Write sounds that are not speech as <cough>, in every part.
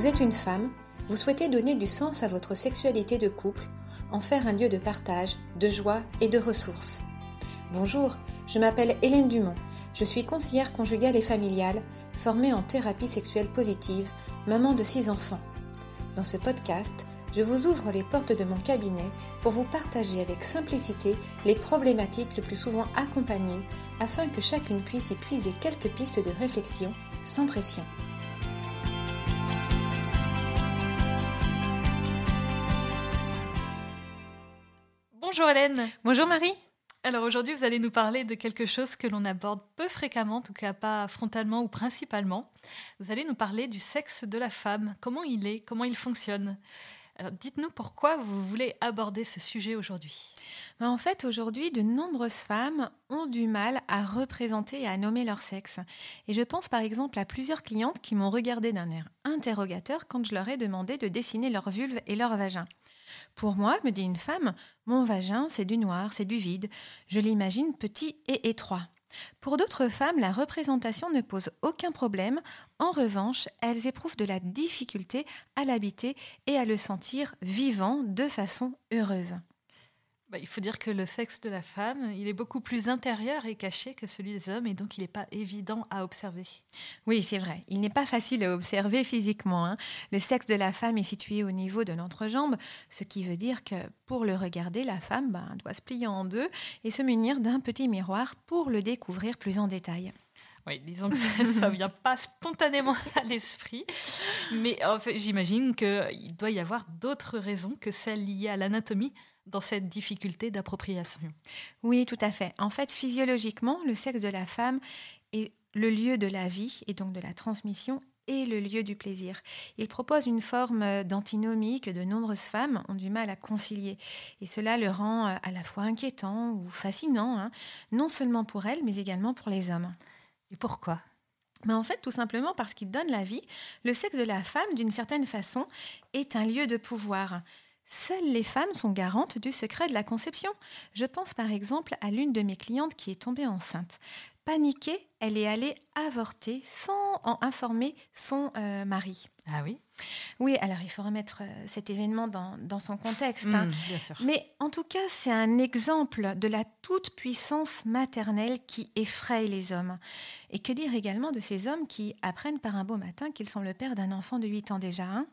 Vous êtes une femme, vous souhaitez donner du sens à votre sexualité de couple, en faire un lieu de partage, de joie et de ressources. Bonjour, je m'appelle Hélène Dumont, je suis conseillère conjugale et familiale, formée en thérapie sexuelle positive, maman de six enfants. Dans ce podcast, je vous ouvre les portes de mon cabinet pour vous partager avec simplicité les problématiques le plus souvent accompagnées afin que chacune puisse y puiser quelques pistes de réflexion sans pression. Bonjour Hélène. Bonjour Marie. Alors aujourd'hui, vous allez nous parler de quelque chose que l'on aborde peu fréquemment, en tout cas pas frontalement ou principalement. Vous allez nous parler du sexe de la femme, comment il est, comment il fonctionne. Alors dites-nous pourquoi vous voulez aborder ce sujet aujourd'hui. Ben, en fait, aujourd'hui, de nombreuses femmes ont du mal à représenter et à nommer leur sexe. Et je pense par exemple à plusieurs clientes qui m'ont regardé d'un air interrogateur quand je leur ai demandé de dessiner leur vulve et leur vagin. Pour moi, me dit une femme, mon vagin, c'est du noir, c'est du vide. Je l'imagine petit et étroit. Pour d'autres femmes, la représentation ne pose aucun problème. En revanche, elles éprouvent de la difficulté à l'habiter et à le sentir vivant de façon heureuse. Bah, il faut dire que le sexe de la femme, il est beaucoup plus intérieur et caché que celui des hommes, et donc il n'est pas évident à observer. Oui, c'est vrai. Il n'est pas facile à observer physiquement. Hein. Le sexe de la femme est situé au niveau de l'entrejambe, ce qui veut dire que pour le regarder, la femme ben, doit se plier en deux et se munir d'un petit miroir pour le découvrir plus en détail. Oui, disons que ça <laughs> ne vient pas spontanément <laughs> à l'esprit, mais en fait, j'imagine qu'il doit y avoir d'autres raisons que celles liées à l'anatomie dans cette difficulté d'appropriation. Oui, tout à fait. En fait, physiologiquement, le sexe de la femme est le lieu de la vie et donc de la transmission et le lieu du plaisir. Il propose une forme d'antinomie que de nombreuses femmes ont du mal à concilier. Et cela le rend euh, à la fois inquiétant ou fascinant, hein, non seulement pour elles, mais également pour les hommes. Et pourquoi? Mais en fait, tout simplement parce qu'il donne la vie, le sexe de la femme, d'une certaine façon, est un lieu de pouvoir. Seules les femmes sont garantes du secret de la conception. Je pense par exemple à l'une de mes clientes qui est tombée enceinte. Paniquée, elle est allée avorter sans en informer son euh, mari. Ah oui? Oui, alors il faut remettre euh, cet événement dans, son contexte. Hein. Mmh, bien sûr. Mais en tout cas, c'est un exemple de la toute-puissance maternelle qui effraie les hommes. Et que dire également de ces hommes qui apprennent par un beau matin qu'ils sont le père d'un enfant de 8 ans déjà hein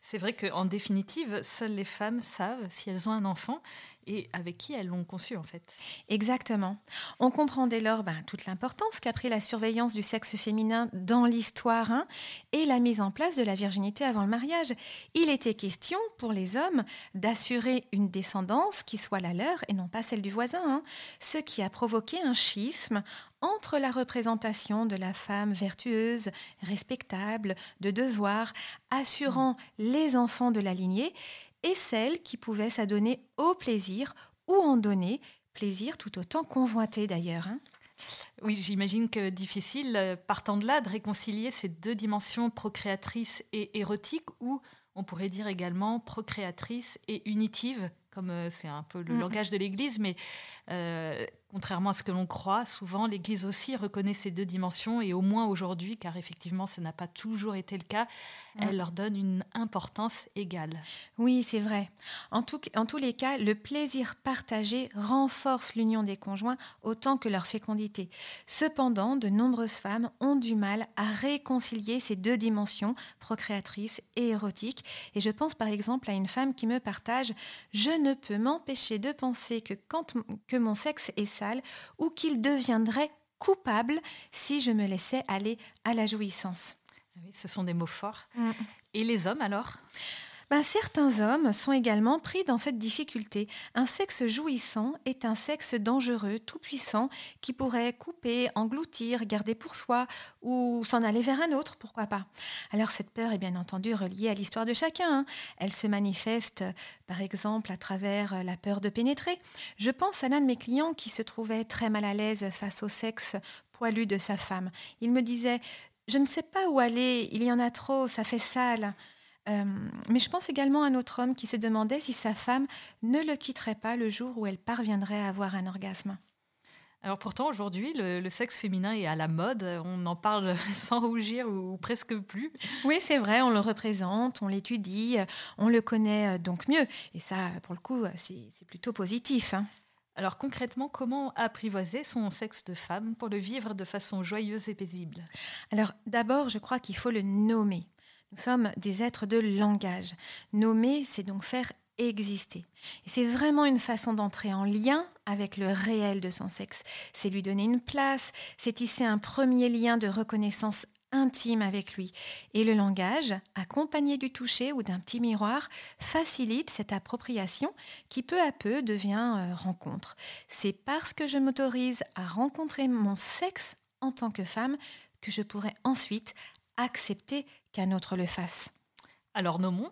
C'est vrai qu'en définitive, seules les femmes savent si elles ont un enfant et avec qui elles l'ont conçu en fait. Exactement. On comprend dès lors ben, toute l'importance qu'a pris la surveillance du sexe féminin dans l'histoire hein, et la mise en place de la virginité avant le mariage. Il était question pour les hommes d'assurer une descendance qui soit la leur et non pas celle du voisin, hein, ce qui a provoqué un schisme entre la représentation de la femme vertueuse, respectable, de devoir, assurant les enfants de la lignée, et celle qui pouvait s'adonner au plaisir ou en donner, plaisir tout autant convoité d'ailleurs. Hein. Oui, j'imagine que difficile, euh, partant de là, de réconcilier ces deux dimensions procréatrices et érotiques, ou on pourrait dire également procréatrice et unitive, comme euh, c'est un peu le mm. langage de l'Église, mais euh, contrairement à ce que l'on croit, souvent l'Église aussi reconnaît ces deux dimensions, et au moins aujourd'hui, car effectivement ça n'a pas toujours été le cas, mm. elle leur donne une importance égale. Oui, c'est vrai. En, tout, en tous les cas, le plaisir partagé renforce l'union des conjoints autant que leur fécondité. Cependant, de nombreuses femmes ont du mal à réconcilier ces deux dimensions, procréatrices et érotiques, et je pense par exemple à une femme qui me partage ⁇ Je ne peux m'empêcher de penser que quand que mon sexe est sale ou qu'il deviendrait coupable si je me laissais aller à la jouissance. Ah oui, ce sont des mots forts. Mm. Et les hommes alors? Ben, certains hommes sont également pris dans cette difficulté. Un sexe jouissant est un sexe dangereux, tout-puissant, qui pourrait couper, engloutir, garder pour soi ou s'en aller vers un autre, pourquoi pas. Alors cette peur est bien entendu reliée à l'histoire de chacun. Hein. Elle se manifeste par exemple à travers la peur de pénétrer. Je pense à l'un de mes clients qui se trouvait très mal à l'aise face au sexe poilu de sa femme. Il me disait je ne sais pas où aller, il y en a trop, ça fait sale. Euh, mais je pense également à un autre homme qui se demandait si sa femme ne le quitterait pas le jour où elle parviendrait à avoir un orgasme. Alors pourtant, aujourd'hui, le, sexe féminin est à la mode. On en parle <laughs> sans rougir ou, presque plus. Oui, c'est vrai, on le représente, on l'étudie, on le connaît euh, donc mieux. Et ça, pour le coup, c'est plutôt positif. Hein. Alors concrètement, comment apprivoiser son sexe de femme pour le vivre de façon joyeuse et paisible? Alors d'abord, je crois qu'il faut le nommer. Nous sommes des êtres de langage. Nommer, c'est donc faire exister. Et c'est vraiment une façon d'entrer en lien avec le réel de son sexe. C'est lui donner une place, c'est tisser un premier lien de reconnaissance intime avec lui. Et le langage, accompagné du toucher ou d'un petit miroir, facilite cette appropriation qui peu à peu devient euh, rencontre. C'est parce que je m'autorise à rencontrer mon sexe en tant que femme que je pourrai ensuite accepter qu'un autre le fasse. Alors nommons.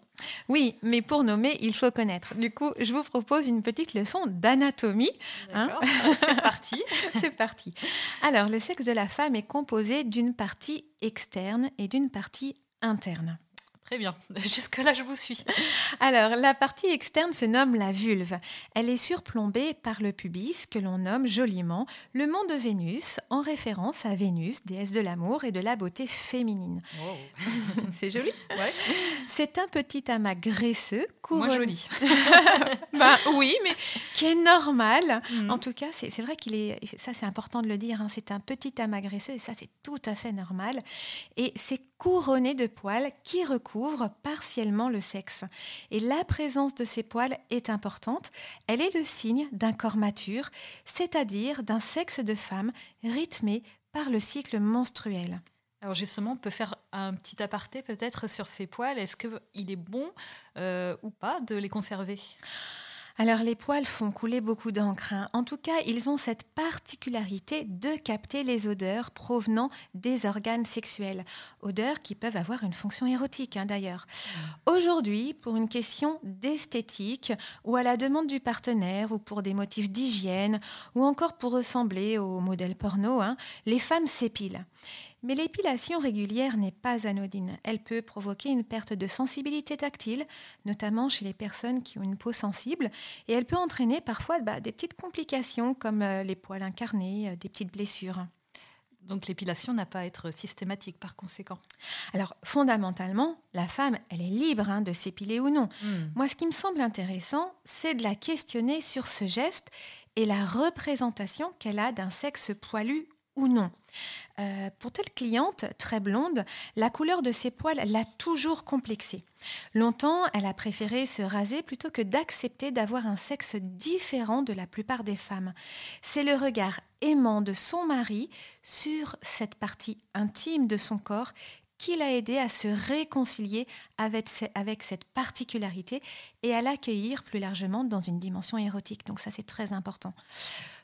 Oui, mais pour nommer, il faut connaître. Du coup, je vous propose une petite leçon d'anatomie. Hein. C'est parti. <laughs> C'est parti. Alors, le sexe de la femme est composé d'une partie externe et d'une partie interne. Très bien, <laughs> jusque-là je vous suis. Alors, la partie externe se nomme la vulve. Elle est surplombée par le pubis que l'on nomme joliment le mont de Vénus, en référence à Vénus, déesse de l'amour et de la beauté féminine. <laughs> C'est joli ouais. C'est un petit amas graisseux couronné... Moins joli. <laughs> bah, oui, mais qui est normal. Mm. En tout cas, c'est vrai qu'il est... Ça, c'est important de le dire. Hein, c'est un petit amas graisseux et ça, c'est tout à fait normal. Et c'est couronné de poils qui recouvrent partiellement le sexe. Et la présence de ces poils est importante. Elle est le signe d'un corps mature, c'est-à-dire d'un sexe de femme rythmé par le cycle menstruel. Alors justement, on peut faire un petit aparté peut-être sur ces poils. Est-ce qu'il est bon euh, ou pas de les conserver? Alors les poils font couler beaucoup d'encre. Hein. En tout cas, ils ont cette particularité de capter les odeurs provenant des organes sexuels. Odeurs qui peuvent avoir une fonction érotique hein, d'ailleurs. Aujourd'hui, pour une question d'esthétique ou à la demande du partenaire ou pour des motifs d'hygiène ou encore pour ressembler au modèle porno, hein, les femmes s'épilent. Mais l'épilation régulière n'est pas anodine. Elle peut provoquer une perte de sensibilité tactile, notamment chez les personnes qui ont une peau sensible, et elle peut entraîner parfois bah, des petites complications comme euh, les poils incarnés, euh, des petites blessures. Donc l'épilation n'a pas à être systématique par conséquent? Alors fondamentalement, la femme, elle est libre hein, de s'épiler ou non. Hmm. Moi, ce qui me semble intéressant, c'est de la questionner sur ce geste et la représentation qu'elle a d'un sexe poilu ou non. Euh, pour telle cliente très blonde, la couleur de ses poils l'a toujours complexée. Longtemps, elle a préféré se raser plutôt que d'accepter d'avoir un sexe différent de la plupart des femmes. C'est le regard aimant de son mari sur cette partie intime de son corps qui l'a aidé à se réconcilier avec, avec cette particularité et à l'accueillir plus largement dans une dimension érotique. Donc ça, c'est très important.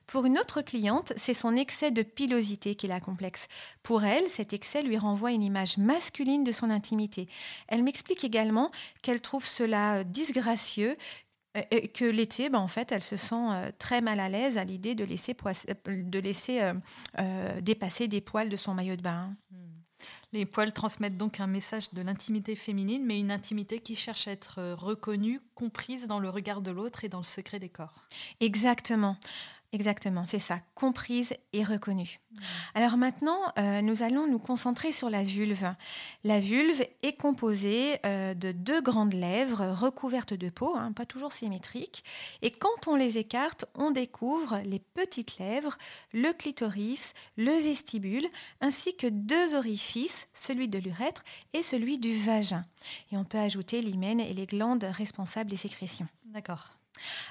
Pour une autre cliente, c'est son excès de pilosité qui la complexe. Pour elle, cet excès lui renvoie une image masculine de son intimité. Elle m'explique également qu'elle trouve cela euh, disgracieux euh, et que l'été, ben, en fait, elle se sent euh, très mal à l'aise à l'idée de laisser, de laisser dépasser des poils de son maillot de bain. Hmm. Les poils transmettent donc un message de l'intimité féminine, mais une intimité qui cherche à être reconnue, comprise dans le regard de l'autre et dans le secret des corps. Exactement. Exactement, c'est ça, comprise et reconnue. Mmh. Alors maintenant, euh, nous allons nous concentrer sur la vulve. La vulve est composée euh, de deux grandes lèvres recouvertes de peau, hein, pas toujours symétriques. Et quand on les écarte, on découvre les petites lèvres, le clitoris, le vestibule, ainsi que deux orifices, celui de l'urètre et celui du vagin. Et on peut ajouter l'hymen et les glandes responsables des sécrétions. D'accord.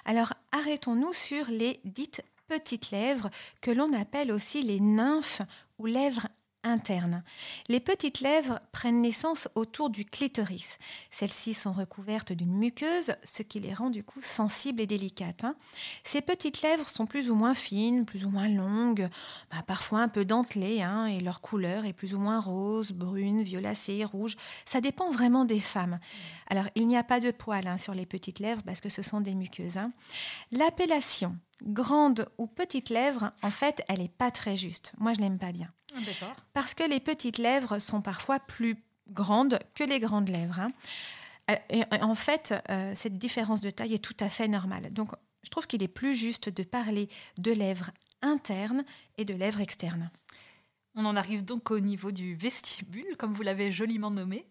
Alors arrêtons-nous sur les dites petites lèvres que l'on appelle aussi les nymphes ou lèvres Les petites lèvres prennent naissance autour du clitoris. Celles-ci sont recouvertes d'une muqueuse, ce qui les rend du coup sensibles et délicates. Hein. Ces petites lèvres sont plus ou moins fines, plus ou moins longues, bah, parfois un peu dentelées, hein, et leur couleur est plus ou moins rose, brune, violacée, rouge. Ça dépend vraiment des femmes. Alors, il n'y a pas de poils hein, sur les petites lèvres parce que ce sont des muqueuses. L'appellation grande ou petite lèvre, en fait, elle n'est pas très juste. Moi, je l'aime pas bien. Ah, Parce que les petites lèvres sont parfois plus grandes que les grandes lèvres. Hein. Euh, et en fait, euh, cette différence de taille est tout à fait normale. Donc, je trouve qu'il est plus juste de parler de lèvres interne et de lèvres externes. On en arrive donc au niveau du vestibule, comme vous l'avez joliment nommé.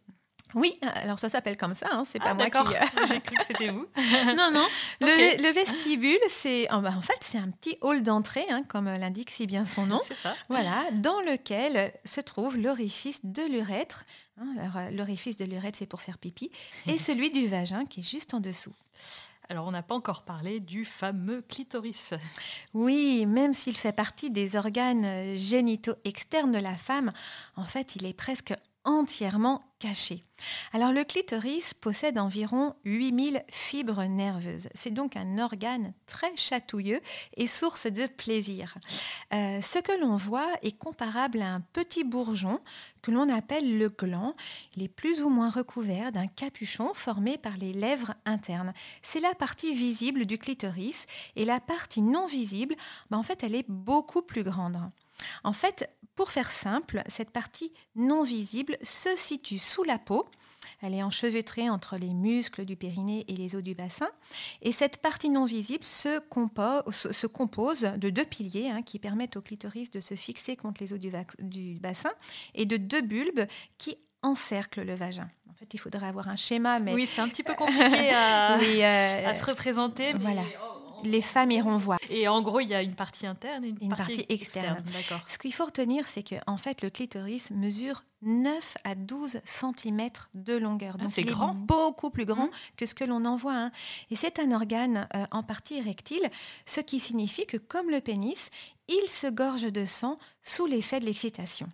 Oui, alors ça s'appelle comme ça, hein, c'est pas ah, moi qui. Euh, <laughs> J'ai cru que c'était vous. <laughs> non, non. Le, vestibule, c'est oh, bah, en fait c'est un petit hall d'entrée, hein, comme l'indique si bien son nom. ça. Voilà, dans lequel se trouve l'orifice de l'urètre. Hein, euh, l'orifice de l'urètre, c'est pour faire pipi, et <laughs> celui du vagin qui est juste en dessous. Alors, on n'a pas encore parlé du fameux clitoris. Oui, même s'il fait partie des organes génitaux externes de la femme, en fait, il est presque entièrement Alors le clitoris possède environ 8000 fibres nerveuses. C'est donc un organe très chatouilleux et source de plaisir. Euh, ce que l'on voit est comparable à un petit bourgeon que l'on appelle le gland. Il est plus ou moins recouvert d'un capuchon formé par les lèvres internes. C'est la partie visible du clitoris et la partie non visible, ben, en fait, elle est beaucoup plus grande. En fait, pour faire simple, cette partie non visible se situe sous la peau. Elle est enchevêtrée entre les muscles du périnée et les os du bassin. Et cette partie non visible se, compose, de deux piliers hein, qui permettent au clitoris de se fixer contre les os du, bassin et de deux bulbes qui encerclent le vagin. En fait, il faudrait avoir un schéma, mais... Oui, c'est un petit peu compliqué à, <laughs> euh, se représenter. Voilà les femmes iront voir. Et en gros, il y a une partie interne et une, partie, externe. Ce qu'il faut retenir, c'est que en fait, le clitoris mesure 9 à 12 cm de longueur. Ah, Donc, c'est grand. Est beaucoup plus grand mmh. que ce que l'on en voit. Hein. Et c'est un organe euh, en partie érectile, ce qui signifie que, comme le pénis, il se gorge de sang sous l'effet de l'excitation.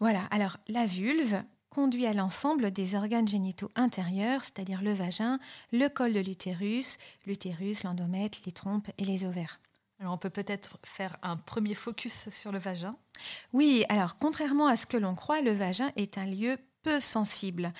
Voilà, alors la vulve, conduit à l'ensemble des organes génitaux intérieurs, c'est-à-dire le vagin, le col de l'utérus, l'utérus, l'endomètre, les trompes et les ovaires. Alors on peut peut-être faire un premier focus sur le vagin. Oui, alors contrairement à ce que l'on croit, le vagin est un lieu peu sensible.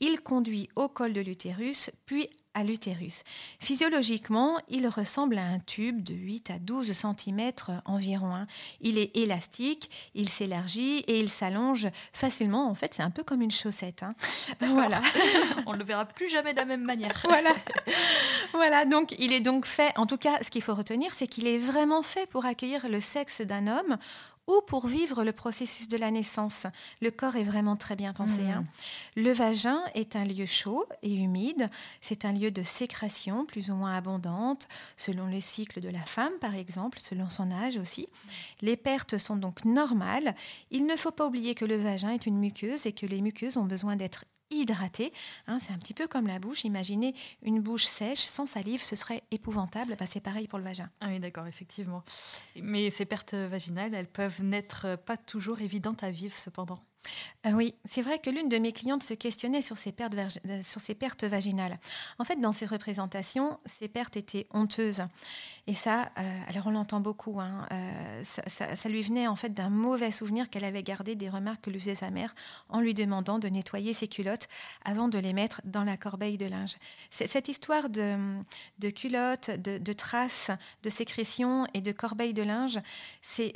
Il conduit au col de l'utérus, puis à l'utérus. Physiologiquement, il ressemble à un tube de 8 à 12 cm environ. Hein. Il est élastique, il s'élargit et il s'allonge facilement. En fait, c'est un peu comme une chaussette. Hein. Voilà. <laughs> On ne le verra plus jamais de la même manière. <laughs> voilà. voilà, donc il est donc fait, en tout cas, ce qu'il faut retenir, c'est qu'il est vraiment fait pour accueillir le sexe d'un homme ou pour vivre le processus de la naissance. Le corps est vraiment très bien pensé. Hein. Mmh. Le vagin est un lieu chaud et humide. C'est un lieu de sécrétion plus ou moins abondante, selon le cycle de la femme, par exemple, selon son âge aussi. Les pertes sont donc normales. Il ne faut pas oublier que le vagin est une muqueuse et que les muqueuses ont besoin d'être hydraté. Hein, c'est un petit peu comme la bouche. Imaginez une bouche sèche, sans salive, ce serait épouvantable. Bah, c'est pareil pour le vagin. Ah oui, d'accord, effectivement. Mais ces pertes vaginales, elles peuvent n'être pas toujours évidentes à vivre cependant. Euh, oui, c'est vrai que l'une de mes clientes se questionnait sur ces, pertes, euh, sur ces pertes vaginales. En fait, dans ces représentations, ces pertes étaient honteuses. Et ça, euh, alors on l'entend beaucoup, hein, ça, lui venait en fait d'un mauvais souvenir qu'elle avait gardé des remarques que lui faisait sa mère en lui demandant de nettoyer ses culottes avant de les mettre dans la corbeille de linge. Cette histoire de, de culottes, de, traces, de sécrétions et de corbeille de linge, c'est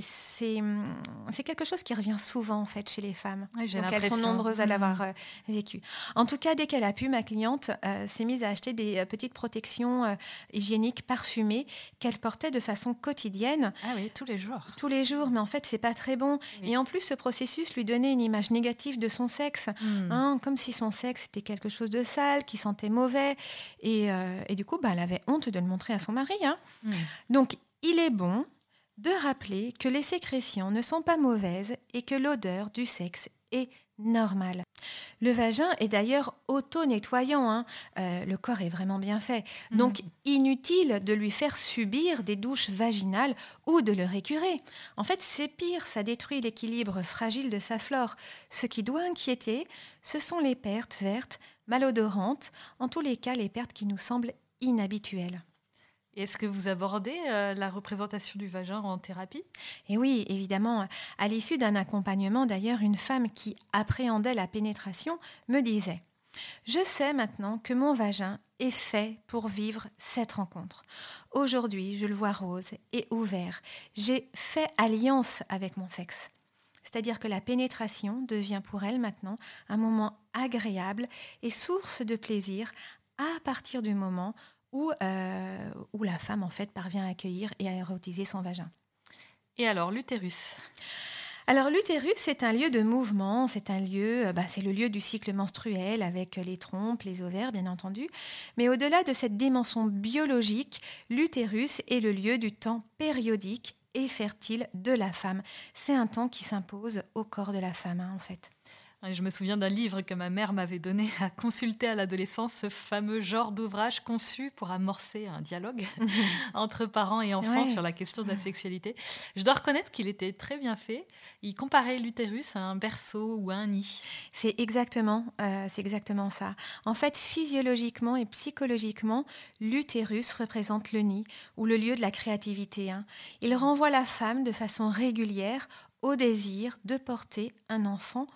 quelque chose qui revient souvent en fait chez les femmes. Donc elles sont nombreuses à l'avoir mm. euh, vécu. En tout cas, dès qu'elle a pu, ma cliente euh, s'est mise à acheter des euh, petites protections hygiéniques parfumées qu'elle portait de façon quotidienne. Ah oui, tous les jours. Tous les jours, mais en fait, c'est pas très bon. Et en plus, ce processus lui donnait une image négative de son sexe, mm. hein, comme si son sexe était quelque chose de sale, qui sentait mauvais. Et, du coup, bah, elle avait honte de le montrer à son mari. Hein. Mm. Donc, il est bon de rappeler que les sécrétions ne sont pas mauvaises et que l'odeur du sexe est normale. Le vagin est d'ailleurs auto-nettoyant, hein. euh, le corps est vraiment bien fait, mm. donc inutile de lui faire subir des douches vaginales ou de le récurer. En fait, c'est pire, ça détruit l'équilibre fragile de sa flore. Ce qui doit inquiéter, ce sont les pertes vertes, malodorantes, en tous les cas les pertes qui nous semblent inhabituelles. Est-ce que vous abordez euh, la représentation du vagin en thérapie? Et oui, évidemment. À l'issue d'un accompagnement, d'ailleurs, une femme qui appréhendait la pénétration me disait Je sais maintenant que mon vagin est fait pour vivre cette rencontre. Aujourd'hui, je le vois rose et ouvert. J'ai fait alliance avec mon sexe. C'est-à-dire que la pénétration devient pour elle maintenant un moment agréable et source de plaisir à partir du moment où, euh, où la femme en fait parvient à accueillir et à érotiser son vagin. Et alors, l'utérus? Alors l'utérus, c'est un lieu de mouvement, c'est un lieu, euh, bah, c'est le lieu du cycle menstruel avec les trompes, les ovaires, bien entendu. Mais au-delà de cette dimension biologique, l'utérus est le lieu du temps périodique et fertile de la femme. C'est un temps qui s'impose au corps de la femme, hein, en fait. Je me souviens d'un livre que ma mère m'avait donné à consulter à l'adolescence, ce fameux genre d'ouvrage conçu pour amorcer un dialogue <laughs> entre parents et enfants sur la question de la sexualité. Je dois reconnaître qu'il était très bien fait. Il comparait l'utérus à un berceau ou à un nid. C'est exactement, euh, c'est exactement ça. En fait, physiologiquement et psychologiquement, l'utérus représente le nid ou le lieu de la créativité. Hein. Il renvoie la femme de façon régulière au désir de porter un enfant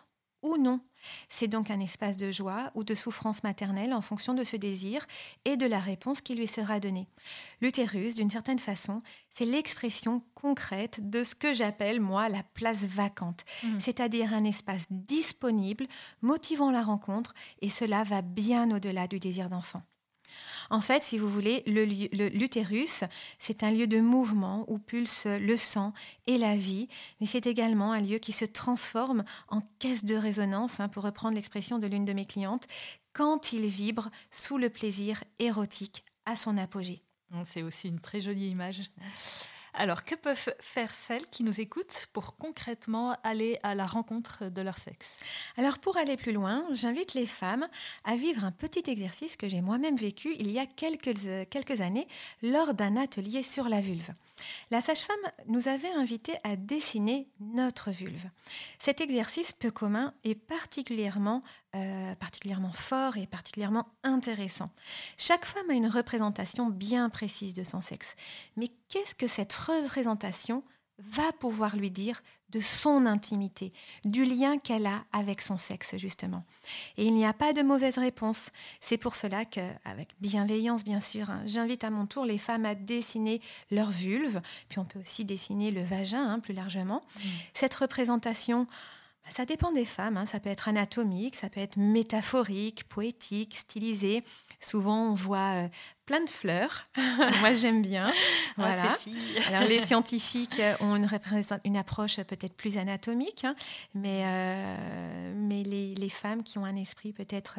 ou non. C'est donc un espace de joie ou de souffrance maternelle en fonction de ce désir et de la réponse qui lui sera donnée. L'utérus, d'une certaine façon, c'est l'expression concrète de ce que j'appelle, moi, la place vacante, mmh. c'est-à-dire un espace disponible, motivant la rencontre, et cela va bien au-delà du désir d'enfant. En fait, si vous voulez, l'utérus, c'est un lieu de mouvement où pulse le sang et la vie, mais c'est également un lieu qui se transforme en caisse de résonance, hein, pour reprendre l'expression de l'une de mes clientes, quand il vibre sous le plaisir érotique à son apogée. C'est aussi une très jolie image. Alors, que peuvent faire celles qui nous écoutent pour concrètement aller à la rencontre de leur sexe? Alors, pour aller plus loin, j'invite les femmes à vivre un petit exercice que j'ai moi-même vécu il y a quelques, euh, quelques années lors d'un atelier sur la vulve. La sage-femme nous avait invité à dessiner notre vulve. Cet exercice peu commun est particulièrement, euh, particulièrement fort et particulièrement intéressant. Chaque femme a une représentation bien précise de son sexe. Mais qu'est-ce que cette représentation va pouvoir lui dire de son intimité, du lien qu'elle a avec son sexe, justement? Et il n'y a pas de mauvaise réponse. C'est pour cela que, avec bienveillance, bien sûr, hein, j'invite à mon tour les femmes à dessiner leur vulve, puis on peut aussi dessiner le vagin, hein, plus largement. Mmh. Cette représentation, ça dépend des femmes. Hein. Ça peut être anatomique, ça peut être métaphorique, poétique, stylisé. Souvent, on voit euh, plein de fleurs. <laughs> Moi, j'aime bien. <laughs> Ah, voilà. <laughs> Alors, les scientifiques ont une, une approche peut-être plus anatomique, hein, mais, euh, mais les, les, femmes qui ont un esprit peut-être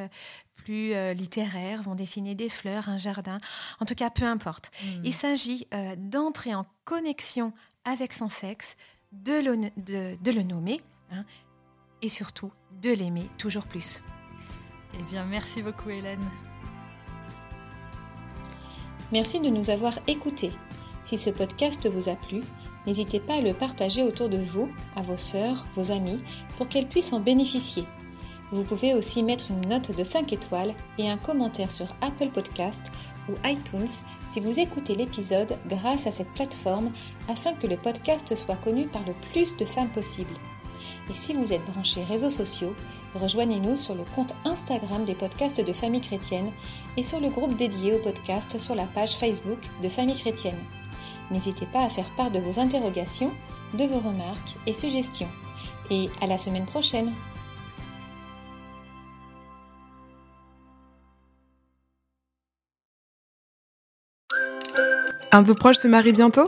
plus euh, littéraire vont dessiner des fleurs, un jardin. En tout cas, peu importe. Hmm. Il s'agit d'entrer en connexion avec son sexe, de le, de, de le nommer hein, et surtout de l'aimer toujours plus. Eh bien, merci beaucoup, Hélène. Merci de nous avoir écoutés. Si ce podcast vous a plu, n'hésitez pas à le partager autour de vous, à vos sœurs, vos amis, pour qu'elles puissent en bénéficier. Vous pouvez aussi mettre une note de 5 étoiles et un commentaire sur Apple Podcast ou iTunes si vous écoutez l'épisode grâce à cette plateforme afin que le podcast soit connu par le plus de femmes possible. Et si vous êtes branché réseaux sociaux, rejoignez-nous sur le compte Instagram des podcasts de Famille Chrétienne et sur le groupe dédié au podcast sur la page Facebook de Famille Chrétienne. N'hésitez pas à faire part de vos interrogations, de vos remarques et suggestions. Et à la semaine prochaine Un de vos proches se marie bientôt?